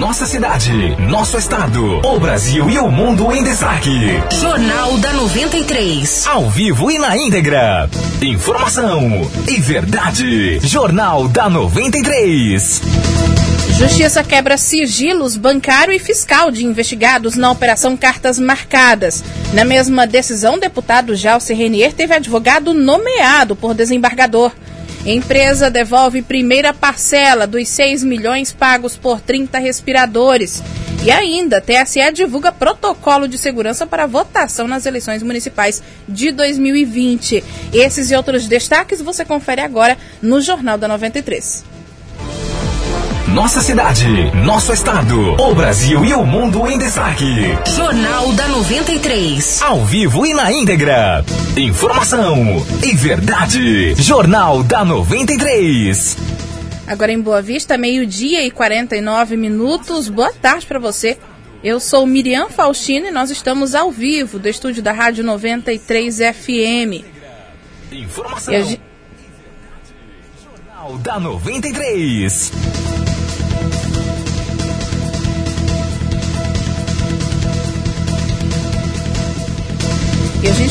Nossa cidade, nosso estado, o Brasil e o mundo em destaque. Jornal da 93. Ao vivo e na íntegra. Informação e verdade. Jornal da 93. Justiça quebra sigilos bancário e fiscal de investigados na Operação Cartas Marcadas. Na mesma decisão, o deputado Jalce Renier teve advogado nomeado por desembargador. Empresa devolve primeira parcela dos 6 milhões pagos por 30 respiradores. E ainda, TSE divulga protocolo de segurança para votação nas eleições municipais de 2020. Esses e outros destaques você confere agora no Jornal da 93. Nossa cidade, nosso estado, o Brasil e o mundo em destaque. Jornal da 93. Ao vivo e na íntegra. Informação e verdade. Jornal da 93. Agora em Boa Vista, meio-dia e 49 minutos. Boa tarde para você. Eu sou Miriam Faustino e nós estamos ao vivo do estúdio da Rádio 93 FM. Informação. A... Jornal da 93.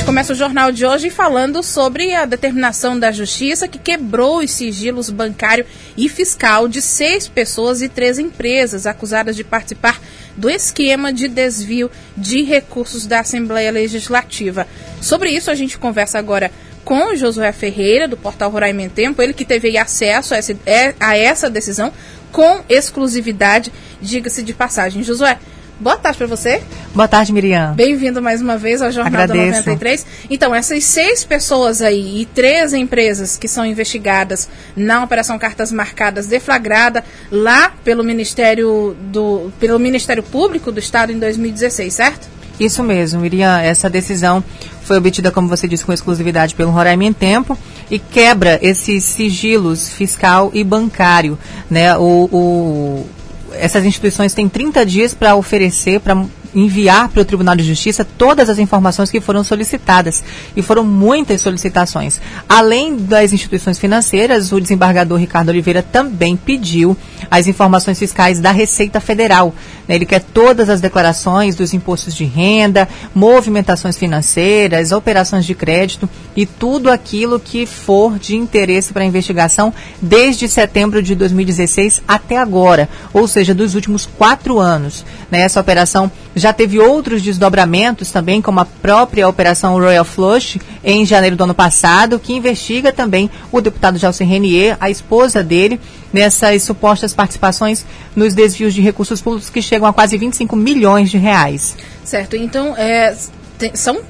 Começa o jornal de hoje falando sobre a determinação da Justiça que quebrou os sigilos bancário e fiscal de seis pessoas e três empresas acusadas de participar do esquema de desvio de recursos da Assembleia Legislativa. Sobre isso, a gente conversa agora com Josué Ferreira, do portal Roraima em Tempo, ele que teve acesso a essa, é, a essa decisão com exclusividade, diga-se de passagem. Josué, Boa tarde para você. Boa tarde, Miriam. Bem-vindo mais uma vez ao Jornal Agradeço. da 93. Então, essas seis pessoas aí e três empresas que são investigadas na Operação Cartas Marcadas deflagrada lá pelo Ministério, do, pelo Ministério Público do Estado em 2016, certo? Isso mesmo, Miriam. Essa decisão foi obtida, como você disse, com exclusividade pelo Roraima em Tempo e quebra esses sigilos fiscal e bancário. Né? o, o essas instituições têm 30 dias para oferecer, para enviar para o Tribunal de Justiça todas as informações que foram solicitadas. E foram muitas solicitações. Além das instituições financeiras, o desembargador Ricardo Oliveira também pediu as informações fiscais da Receita Federal. Né? Ele quer todas as declarações dos impostos de renda, movimentações financeiras, operações de crédito e tudo aquilo que for de interesse para a investigação desde setembro de 2016 até agora, ou seja, dos últimos quatro anos. Né? Essa operação já teve outros desdobramentos também, como a própria Operação Royal Flush, em janeiro do ano passado, que investiga também o deputado Gelson Renier, a esposa dele, nessas supostas participações nos desvios de recursos públicos que chegam a quase 25 milhões de reais. Certo, então é, tem, são,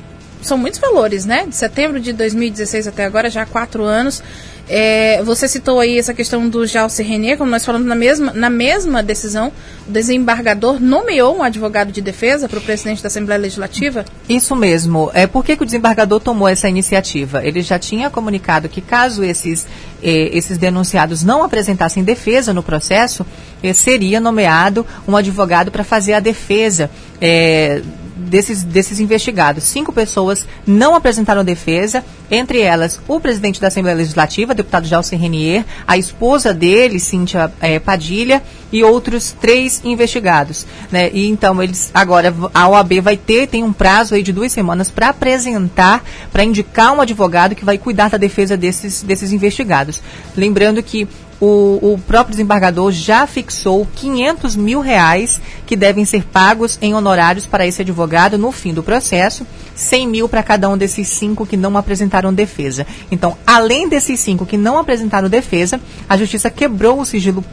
são muitos valores, né? De setembro de 2016 até agora, já há quatro anos. É, você citou aí essa questão do Jalce René, como nós falamos na mesma, na mesma decisão, o desembargador nomeou um advogado de defesa para o presidente da Assembleia Legislativa? Isso mesmo. É, por que, que o desembargador tomou essa iniciativa? Ele já tinha comunicado que caso esses, eh, esses denunciados não apresentassem defesa no processo, eh, seria nomeado um advogado para fazer a defesa. Eh, desses, desses investigados. Cinco pessoas não apresentaram defesa, entre elas o presidente da Assembleia Legislativa, deputado Gelson Renier, a esposa dele, Cíntia é, Padilha, e outros três investigados. Né? E então eles agora a OAB vai ter, tem um prazo aí de duas semanas para apresentar, para indicar um advogado que vai cuidar da defesa desses, desses investigados. Lembrando que o, o, próprio desembargador já fixou 500 mil reais que devem ser pagos em honorários para esse advogado no fim do processo, 100 mil para cada um desses cinco que não apresentaram defesa. Então, além desses cinco que não apresentaram defesa, a justiça quebrou o sigilo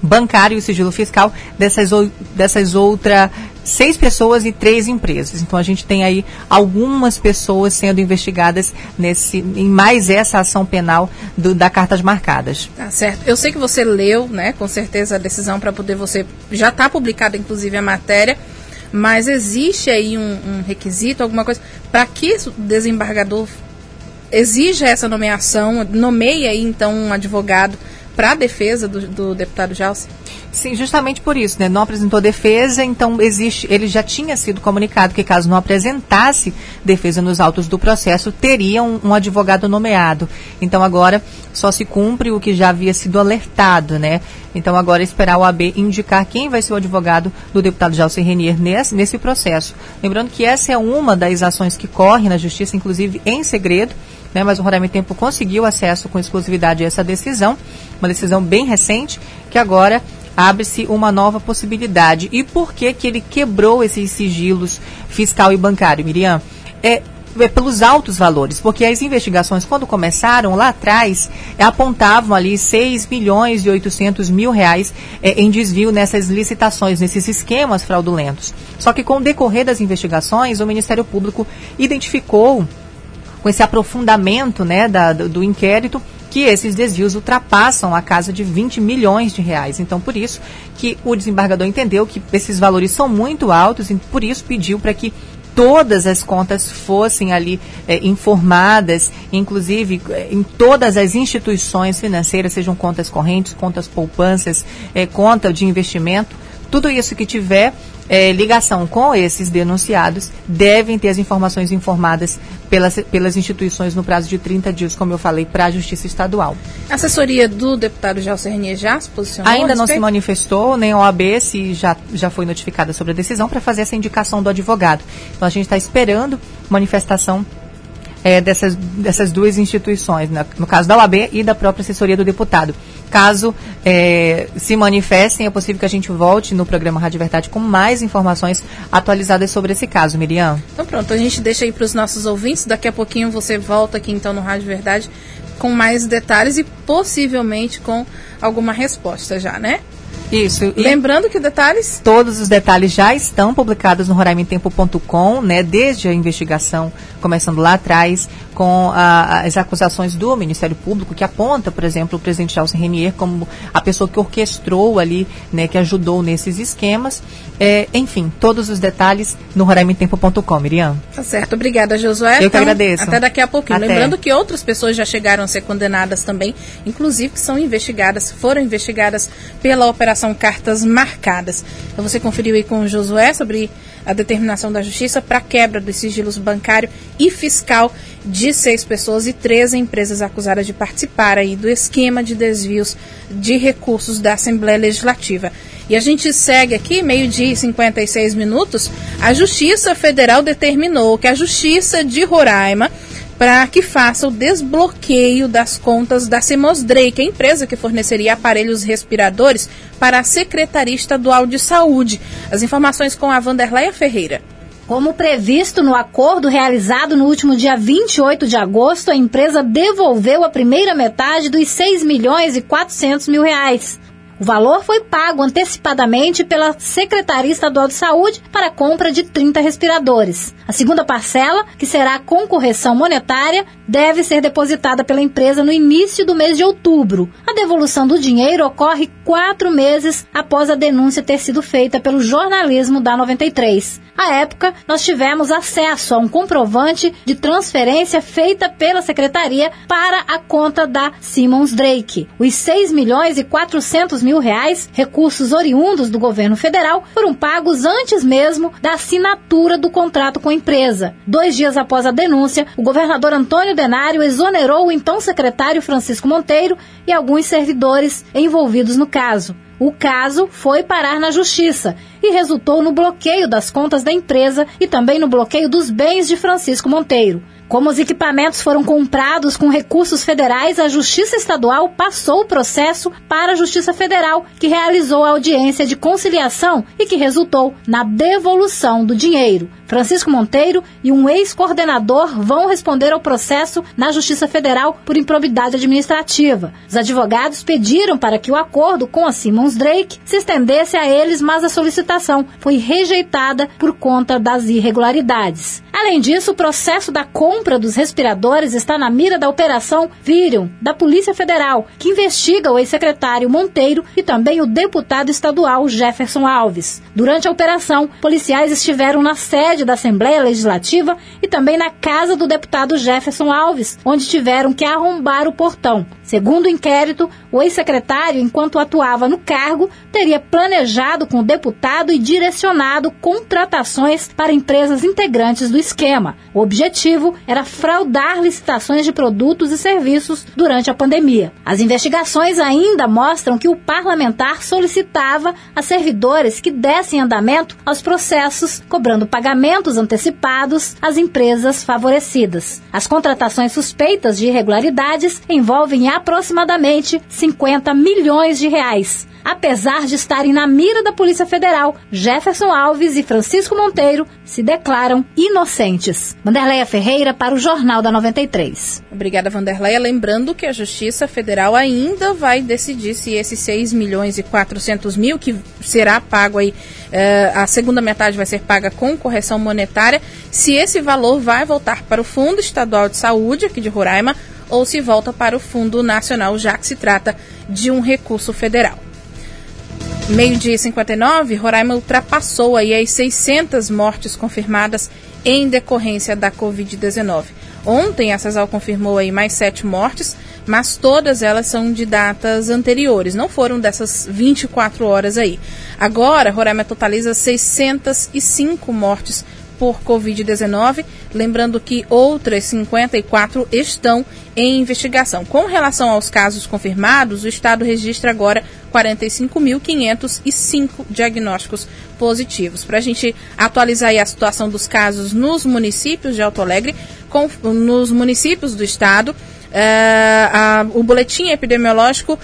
bancário e o sigilo fiscal dessas, dessas outras seis pessoas e três empresas. Então a gente tem aí algumas pessoas sendo investigadas nesse, em mais essa ação penal do, da Cartas Marcadas. Tá certo. Eu sei que você leu, né, com certeza a decisão para poder você. Já está publicada, inclusive, a matéria. Mas existe aí um, um requisito, alguma coisa, para que o desembargador exija essa nomeação, nomeie aí então um advogado para a defesa do, do deputado Jalce? Sim, justamente por isso, né? Não apresentou defesa, então existe, ele já tinha sido comunicado que caso não apresentasse defesa nos autos do processo, teria um, um, advogado nomeado. Então agora só se cumpre o que já havia sido alertado, né? Então agora esperar o AB indicar quem vai ser o advogado do deputado Jalcer Renier nesse, nesse processo. Lembrando que essa é uma das ações que corre na justiça, inclusive em segredo, né? Mas o Roraima Tempo conseguiu acesso com exclusividade a essa decisão, uma decisão bem recente, que agora abre-se uma nova possibilidade. E por que que ele quebrou esses sigilos fiscal e bancário, Miriam? É, é pelos altos valores, porque as investigações, quando começaram lá atrás, apontavam ali 6 milhões e 800 mil reais é, em desvio nessas licitações, nesses esquemas fraudulentos. Só que com o decorrer das investigações, o Ministério Público identificou, com esse aprofundamento né, da, do, inquérito, que esses desvios ultrapassam a casa de 20 milhões de reais. Então, por isso que o desembargador entendeu que esses valores são muito altos e por isso pediu para que todas as contas fossem ali é, informadas, inclusive é, em todas as instituições financeiras, sejam contas correntes, contas poupanças, é, conta de investimento, tudo isso que tiver é, ligação com esses denunciados devem ter as informações informadas pelas, pelas instituições no prazo de 30 dias, como eu falei, para a Justiça Estadual. A assessoria do deputado Gelson Renier já se posicionou? Ainda não se manifestou, nem a OAB se já, já foi notificada sobre a decisão para fazer essa indicação do advogado. Então a gente está esperando manifestação é, dessas, dessas duas instituições, né? no caso da OAB e da própria assessoria do deputado. Caso é, se manifestem, é possível que a gente volte no programa Rádio Verdade com mais informações atualizadas sobre esse caso, Miriam. Então pronto, a gente deixa aí para os nossos ouvintes. Daqui a pouquinho você volta aqui então no Rádio Verdade com mais detalhes e possivelmente com alguma resposta já, né? Isso. E Lembrando que detalhes? Todos os detalhes já estão publicados no roraimentempo.com, né? Desde a investigação, começando lá atrás, com a, as acusações do Ministério Público, que aponta, por exemplo, o presidente Charles Renier como a pessoa que orquestrou ali, né? Que ajudou nesses esquemas. É, enfim, todos os detalhes no roraimentempo.com, Miriam. Tá certo. Obrigada, Josué. Eu então, que agradeço. Até daqui a pouquinho. Até. Lembrando que outras pessoas já chegaram a ser condenadas também, inclusive que são investigadas, foram investigadas pela Operação são cartas marcadas. Então você conferiu aí com o Josué sobre a determinação da Justiça para quebra dos sigilos bancário e fiscal de seis pessoas e três empresas acusadas de participar aí do esquema de desvios de recursos da Assembleia Legislativa. E a gente segue aqui, meio-dia e 56 minutos, a Justiça Federal determinou que a Justiça de Roraima para que faça o desbloqueio das contas da Simons Drake, a empresa que forneceria aparelhos respiradores para a Secretaria Estadual de Saúde. As informações com a Vanderleia Ferreira. Como previsto no acordo realizado no último dia 28 de agosto, a empresa devolveu a primeira metade dos 6 milhões e 400 mil reais. O valor foi pago antecipadamente pela Secretaria Estadual de Saúde para a compra de 30 respiradores. A segunda parcela, que será com correção monetária, deve ser depositada pela empresa no início do mês de outubro. A devolução do dinheiro ocorre quatro meses após a denúncia ter sido feita pelo jornalismo da 93. À época, nós tivemos acesso a um comprovante de transferência feita pela secretaria para a conta da Simmons Drake. Os 6 milhões e 400 mil reais, recursos oriundos do governo federal, foram pagos antes mesmo da assinatura do contrato com a empresa. Dois dias após a denúncia, o governador Antônio Denário exonerou o então secretário Francisco Monteiro e alguns servidores envolvidos no caso. O caso foi parar na justiça e resultou no bloqueio das contas da empresa e também no bloqueio dos bens de Francisco Monteiro. Como os equipamentos foram comprados com recursos federais, a Justiça Estadual passou o processo para a Justiça Federal, que realizou a audiência de conciliação e que resultou na devolução do dinheiro. Francisco Monteiro e um ex-coordenador vão responder ao processo na Justiça Federal por improbidade administrativa. Os advogados pediram para que o acordo com a Simmons Drake se estendesse a eles, mas a solicitação foi rejeitada por conta das irregularidades. Além disso, o processo da compra dos respiradores está na mira da Operação Virium, da Polícia Federal, que investiga o ex-secretário Monteiro e também o deputado estadual Jefferson Alves. Durante a operação, policiais estiveram na sede sede da Assembleia Legislativa e também na casa do deputado Jefferson Alves, onde tiveram que arrombar o portão. Segundo o inquérito, o ex-secretário, enquanto atuava no cargo, teria planejado com o deputado e direcionado contratações para empresas integrantes do esquema. O objetivo era fraudar licitações de produtos e serviços durante a pandemia. As investigações ainda mostram que o parlamentar solicitava a servidores que dessem andamento aos processos, cobrando pagamentos antecipados às empresas favorecidas. As contratações suspeitas de irregularidades envolvem aproximadamente 50 milhões de reais. Apesar de estarem na mira da Polícia Federal, Jefferson Alves e Francisco Monteiro se declaram inocentes. Vanderleia Ferreira para o Jornal da 93. Obrigada, Vanderleia. Lembrando que a Justiça Federal ainda vai decidir se esses 6 milhões e 400 mil, que será pago aí, eh, a segunda metade vai ser paga com correção monetária, se esse valor vai voltar para o Fundo Estadual de Saúde, aqui de Roraima, ou se volta para o Fundo Nacional, já que se trata de um recurso federal. Meio-dia 59, Roraima ultrapassou aí as 600 mortes confirmadas em decorrência da Covid-19. Ontem, a CESAL confirmou aí mais sete mortes, mas todas elas são de datas anteriores, não foram dessas 24 horas aí. Agora, Roraima totaliza 605 mortes por Covid-19, lembrando que outras 54 estão em investigação. Com relação aos casos confirmados, o Estado registra agora 45.505 diagnósticos positivos. Para a gente atualizar a situação dos casos nos municípios de Alto Alegre, com, nos municípios do Estado, uh, o boletim epidemiológico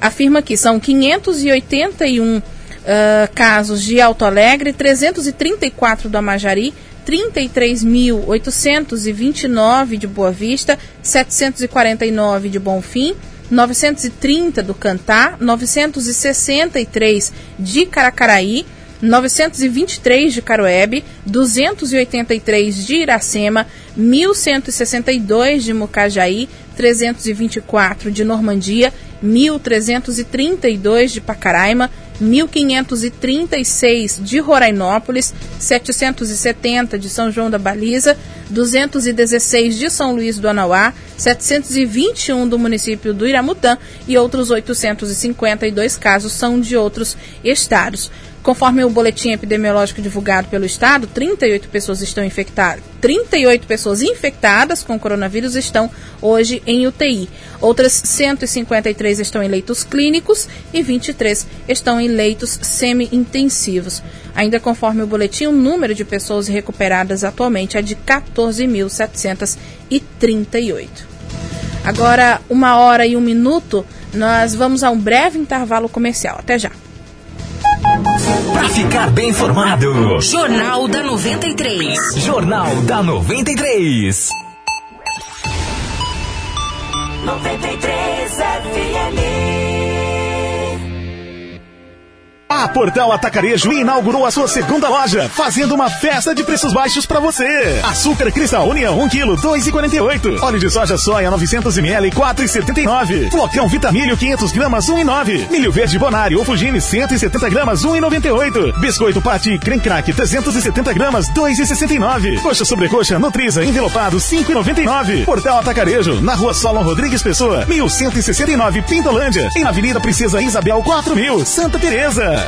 afirma que são 581 uh, casos de Alto Alegre, 334 do Amajari, 33.829 de Boa Vista, 749 de Bonfim, 930 do Cantá, 963 de Caracaraí, 923 de Caroebe, 283 de Iracema, 1162 de Mucajaí, 324 de Normandia, 1332 de Pacaraima, 1536 de Rorainópolis, 770 de São João da Baliza, 216 de São Luís do Anauá, 721 do município do Iramutã e outros 852 casos são de outros estados. Conforme o boletim epidemiológico divulgado pelo Estado, 38 pessoas estão infectadas. 38 pessoas infectadas com coronavírus estão hoje em UTI. Outras 153 estão em leitos clínicos e 23 estão em leitos semi-intensivos. Ainda conforme o boletim, o número de pessoas recuperadas atualmente é de 14.738. Agora, uma hora e um minuto, nós vamos a um breve intervalo comercial. Até já. Para ficar bem informado. Jornal da 93. Jornal da 93. 93 FM. A Portal Atacarejo inaugurou a sua segunda loja, fazendo uma festa de preços baixos para você. Açúcar Cristal União 1 kg 2,48. Óleo de soja soia 900 ml 4,79. Flocão Vitamilho 500 gramas 1,9. Milho verde Bonário ou Fugine 170 gramas 1,98. Biscoito Pati Crem Crack 370 gramas 2,69. Coxa sobrecoxa Nutriza envelopado 5,99. Portal Atacarejo na Rua Solon Rodrigues Pessoa 1169 Pintolândia. Em Avenida Princesa Isabel 4000 Santa Teresa.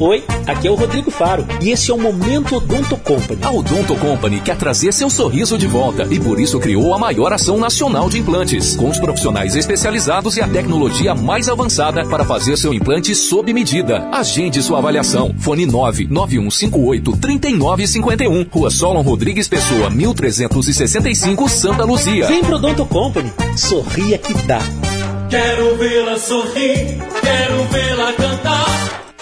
Oi, aqui é o Rodrigo Faro e esse é o Momento Odonto Company. A Odonto Company quer trazer seu sorriso de volta e por isso criou a maior ação nacional de implantes, com os profissionais especializados e a tecnologia mais avançada para fazer seu implante sob medida. Agende sua avaliação. Fone 99158 3951. Rua Solon Rodrigues Pessoa, 1365, Santa Luzia. Vem pro Odonto Company. Sorria que dá. Quero vê-la sorrir, quero vê-la cantar.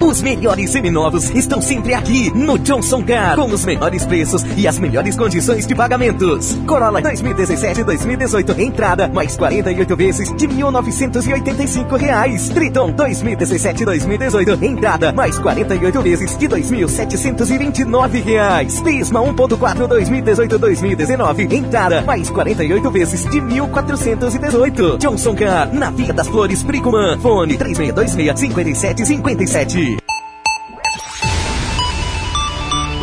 Os melhores seminovos estão sempre aqui no Johnson Car, com os menores preços e as melhores condições de pagamentos. Corolla 2017 e 2018, entrada mais 48 vezes de 1.985 reais. Triton 2017 e 2018, entrada mais 48 vezes de 2.729 reais. Prisma 1.4 2018 2019, entrada mais 48 vezes de R$ 1.418. Johnson Car, na Via das Flores, Bricumã. Fone 3626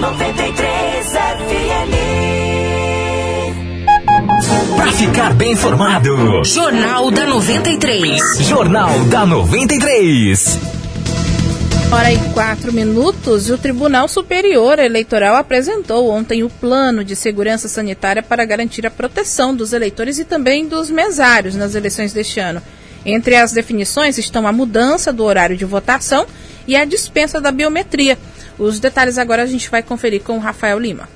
93 FM. Pra ficar bem informado. Jornal da 93. Jornal da 93. Hora e quatro minutos, o Tribunal Superior Eleitoral apresentou ontem o plano de segurança sanitária para garantir a proteção dos eleitores e também dos mesários nas eleições deste ano. Entre as definições estão a mudança do horário de votação e a dispensa da biometria. Os detalhes agora a gente vai conferir com o Rafael Lima.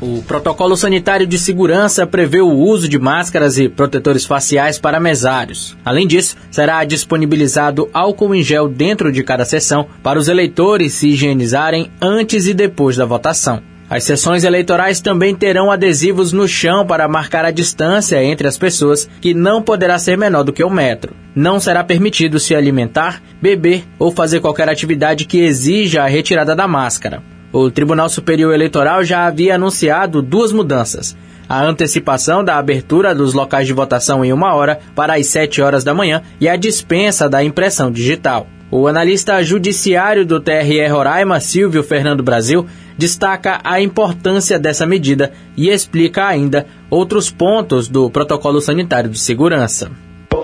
O protocolo sanitário de segurança prevê o uso de máscaras e protetores faciais para mesários. Além disso, será disponibilizado álcool em gel dentro de cada sessão para os eleitores se higienizarem antes e depois da votação. As sessões eleitorais também terão adesivos no chão para marcar a distância entre as pessoas, que não poderá ser menor do que um metro. Não será permitido se alimentar, beber ou fazer qualquer atividade que exija a retirada da máscara. O Tribunal Superior Eleitoral já havia anunciado duas mudanças. A antecipação da abertura dos locais de votação em uma hora para as 7 horas da manhã e a dispensa da impressão digital. O analista judiciário do TRE Roraima, Silvio Fernando Brasil, destaca a importância dessa medida e explica ainda outros pontos do protocolo sanitário de segurança.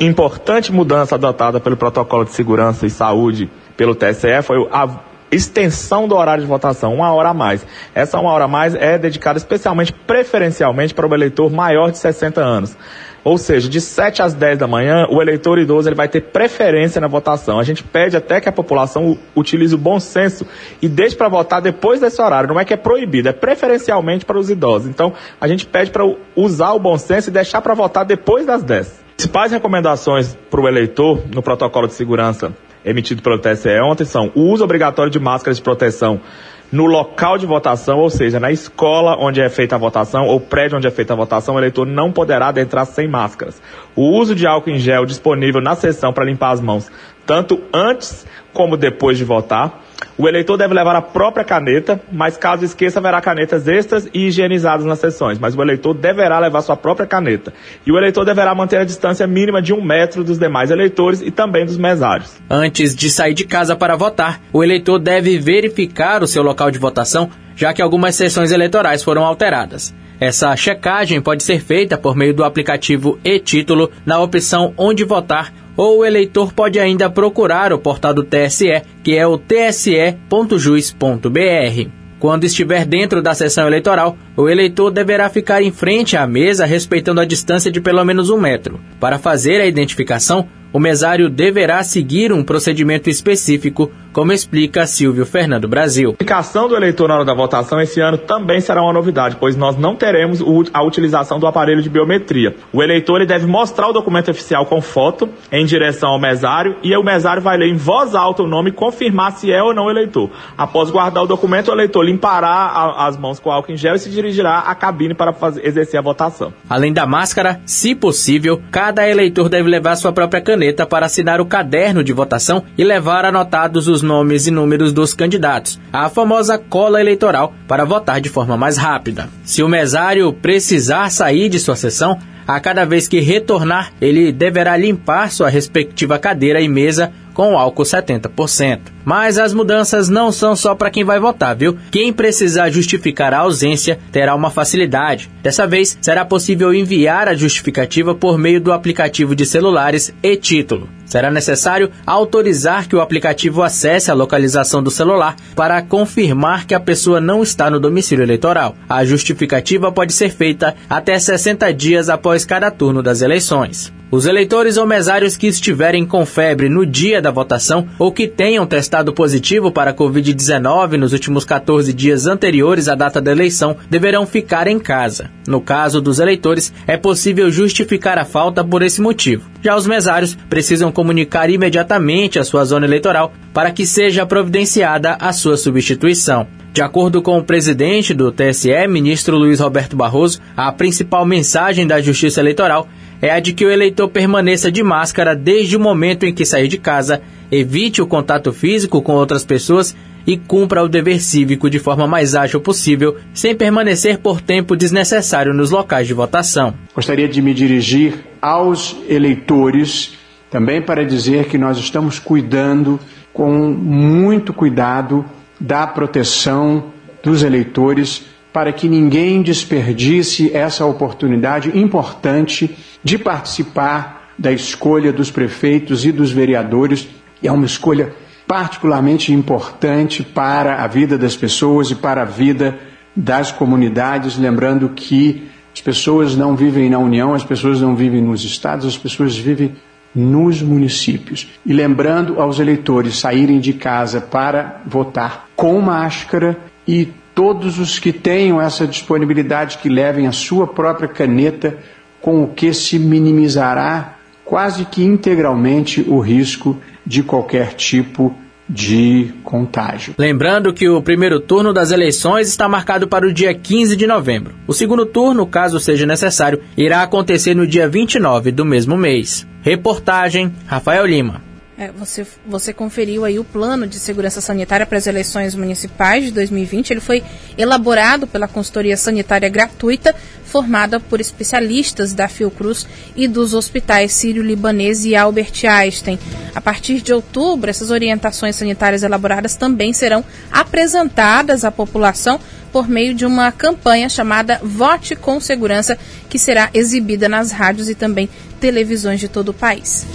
Importante mudança adotada pelo protocolo de segurança e saúde pelo TSE foi a extensão do horário de votação, uma hora a mais. Essa uma hora a mais é dedicada especialmente, preferencialmente, para o eleitor maior de 60 anos. Ou seja, de 7 às 10 da manhã, o eleitor idoso ele vai ter preferência na votação. A gente pede até que a população utilize o bom senso e deixe para votar depois desse horário. Não é que é proibido, é preferencialmente para os idosos. Então, a gente pede para usar o bom senso e deixar para votar depois das 10. Principais recomendações para o eleitor no protocolo de segurança emitido pelo TSE ontem são o uso obrigatório de máscaras de proteção no local de votação, ou seja, na escola onde é feita a votação ou prédio onde é feita a votação, o eleitor não poderá adentrar sem máscaras. O uso de álcool em gel disponível na sessão para limpar as mãos, tanto antes como depois de votar. O eleitor deve levar a própria caneta, mas caso esqueça, haverá canetas extras e higienizadas nas sessões. Mas o eleitor deverá levar sua própria caneta. E o eleitor deverá manter a distância mínima de um metro dos demais eleitores e também dos mesários. Antes de sair de casa para votar, o eleitor deve verificar o seu local de votação, já que algumas sessões eleitorais foram alteradas. Essa checagem pode ser feita por meio do aplicativo e-título na opção Onde Votar ou o eleitor pode ainda procurar o portal do TSE, que é o tse.jus.br. Quando estiver dentro da sessão eleitoral, o eleitor deverá ficar em frente à mesa respeitando a distância de pelo menos um metro. Para fazer a identificação, o mesário deverá seguir um procedimento específico, como explica Silvio Fernando Brasil. A identificação do eleitor na hora da votação esse ano também será uma novidade, pois nós não teremos a utilização do aparelho de biometria. O eleitor ele deve mostrar o documento oficial com foto em direção ao mesário e o mesário vai ler em voz alta o nome e confirmar se é ou não eleitor. Após guardar o documento, o eleitor limpará a, as mãos com álcool em gel e se dirigirá à cabine para fazer, exercer a votação. Além da máscara, se possível, cada eleitor deve levar sua própria caneta para assinar o caderno de votação e levar anotados os nomes e números dos candidatos, a famosa cola eleitoral, para votar de forma mais rápida. Se o mesário precisar sair de sua sessão, a cada vez que retornar, ele deverá limpar sua respectiva cadeira e mesa com álcool 70%. Mas as mudanças não são só para quem vai votar, viu? Quem precisar justificar a ausência terá uma facilidade. Dessa vez, será possível enviar a justificativa por meio do aplicativo de celulares e título. Será necessário autorizar que o aplicativo acesse a localização do celular para confirmar que a pessoa não está no domicílio eleitoral. A justificativa pode ser feita até 60 dias após cada turno das eleições. Os eleitores ou mesários que estiverem com febre no dia da votação ou que tenham testado positivo para a Covid-19 nos últimos 14 dias anteriores à data da eleição deverão ficar em casa. No caso dos eleitores, é possível justificar a falta por esse motivo. Já os mesários precisam comunicar imediatamente a sua zona eleitoral para que seja providenciada a sua substituição. De acordo com o presidente do TSE, ministro Luiz Roberto Barroso, a principal mensagem da Justiça Eleitoral é a de que o eleitor permaneça de máscara desde o momento em que sair de casa, evite o contato físico com outras pessoas e cumpra o dever cívico de forma mais ágil possível, sem permanecer por tempo desnecessário nos locais de votação. Gostaria de me dirigir aos eleitores também para dizer que nós estamos cuidando com muito cuidado da proteção dos eleitores para que ninguém desperdice essa oportunidade importante de participar da escolha dos prefeitos e dos vereadores. E é uma escolha particularmente importante para a vida das pessoas e para a vida das comunidades, lembrando que as pessoas não vivem na União, as pessoas não vivem nos estados, as pessoas vivem nos municípios. E lembrando aos eleitores saírem de casa para votar com máscara e todos os que tenham essa disponibilidade que levem a sua própria caneta, com o que se minimizará quase que integralmente o risco de qualquer tipo de contágio. Lembrando que o primeiro turno das eleições está marcado para o dia 15 de novembro. O segundo turno, caso seja necessário, irá acontecer no dia 29 do mesmo mês. Reportagem Rafael Lima. É, você, você conferiu aí o plano de segurança sanitária para as eleições municipais de 2020. Ele foi elaborado pela consultoria sanitária gratuita, formada por especialistas da Fiocruz e dos hospitais Sírio-Libanês e Albert Einstein. A partir de outubro, essas orientações sanitárias elaboradas também serão apresentadas à população por meio de uma campanha chamada Vote com Segurança, que será exibida nas rádios e também televisões de todo o país.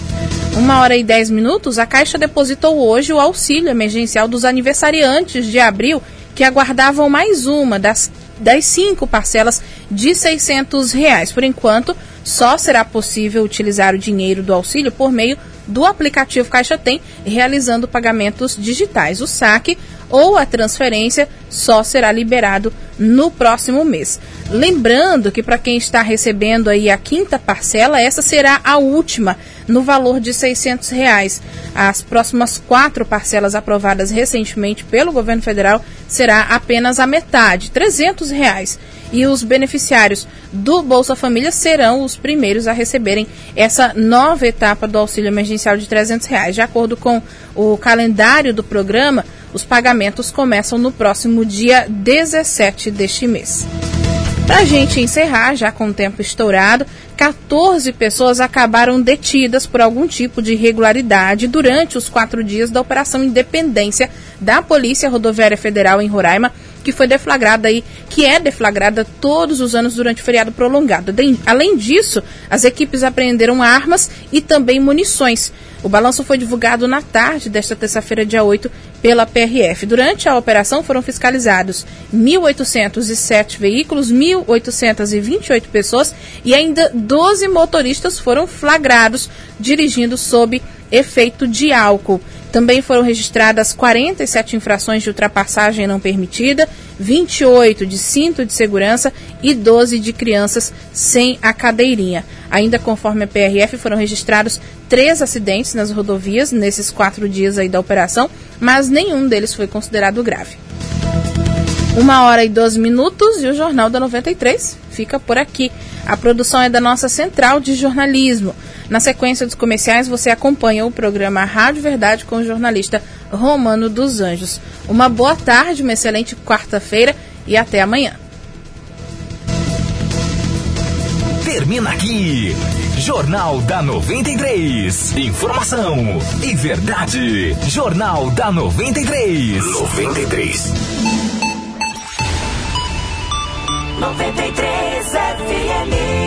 Uma hora e dez minutos, a Caixa depositou hoje o auxílio emergencial dos aniversariantes de abril que aguardavam mais uma das, das cinco parcelas de 600 reais. Por enquanto, só será possível utilizar o dinheiro do auxílio por meio do aplicativo Caixa Tem, realizando pagamentos digitais. O saque ou a transferência só será liberado no próximo mês. Lembrando que para quem está recebendo aí a quinta parcela, essa será a última no valor de 600 reais. As próximas quatro parcelas aprovadas recentemente pelo governo federal será apenas a metade, 300 reais. E os beneficiários do Bolsa Família serão os primeiros a receberem essa nova etapa do auxílio emergencial de 300 reais. De acordo com o calendário do programa, os pagamentos começam no próximo dia 17 deste mês. Para a gente encerrar, já com o tempo estourado, 14 pessoas acabaram detidas por algum tipo de irregularidade durante os quatro dias da Operação Independência da Polícia Rodoviária Federal em Roraima, que foi deflagrada aí, que é deflagrada todos os anos durante o feriado prolongado. Além disso, as equipes apreenderam armas e também munições. O balanço foi divulgado na tarde desta terça-feira, dia 8, pela PRF. Durante a operação foram fiscalizados 1.807 veículos, 1.828 pessoas e ainda 12 motoristas foram flagrados dirigindo sob efeito de álcool. Também foram registradas 47 infrações de ultrapassagem não permitida, 28 de cinto de segurança e 12 de crianças sem a cadeirinha. Ainda conforme a PRF, foram registrados três acidentes nas rodovias nesses quatro dias aí da operação, mas nenhum deles foi considerado grave. Uma hora e 12 minutos e o Jornal da 93 fica por aqui. A produção é da nossa central de jornalismo. Na sequência dos comerciais, você acompanha o programa Rádio Verdade com o jornalista Romano dos Anjos. Uma boa tarde, uma excelente quarta-feira e até amanhã. Termina aqui. Jornal da 93. Informação e verdade. Jornal da 93. 93. 93 FM.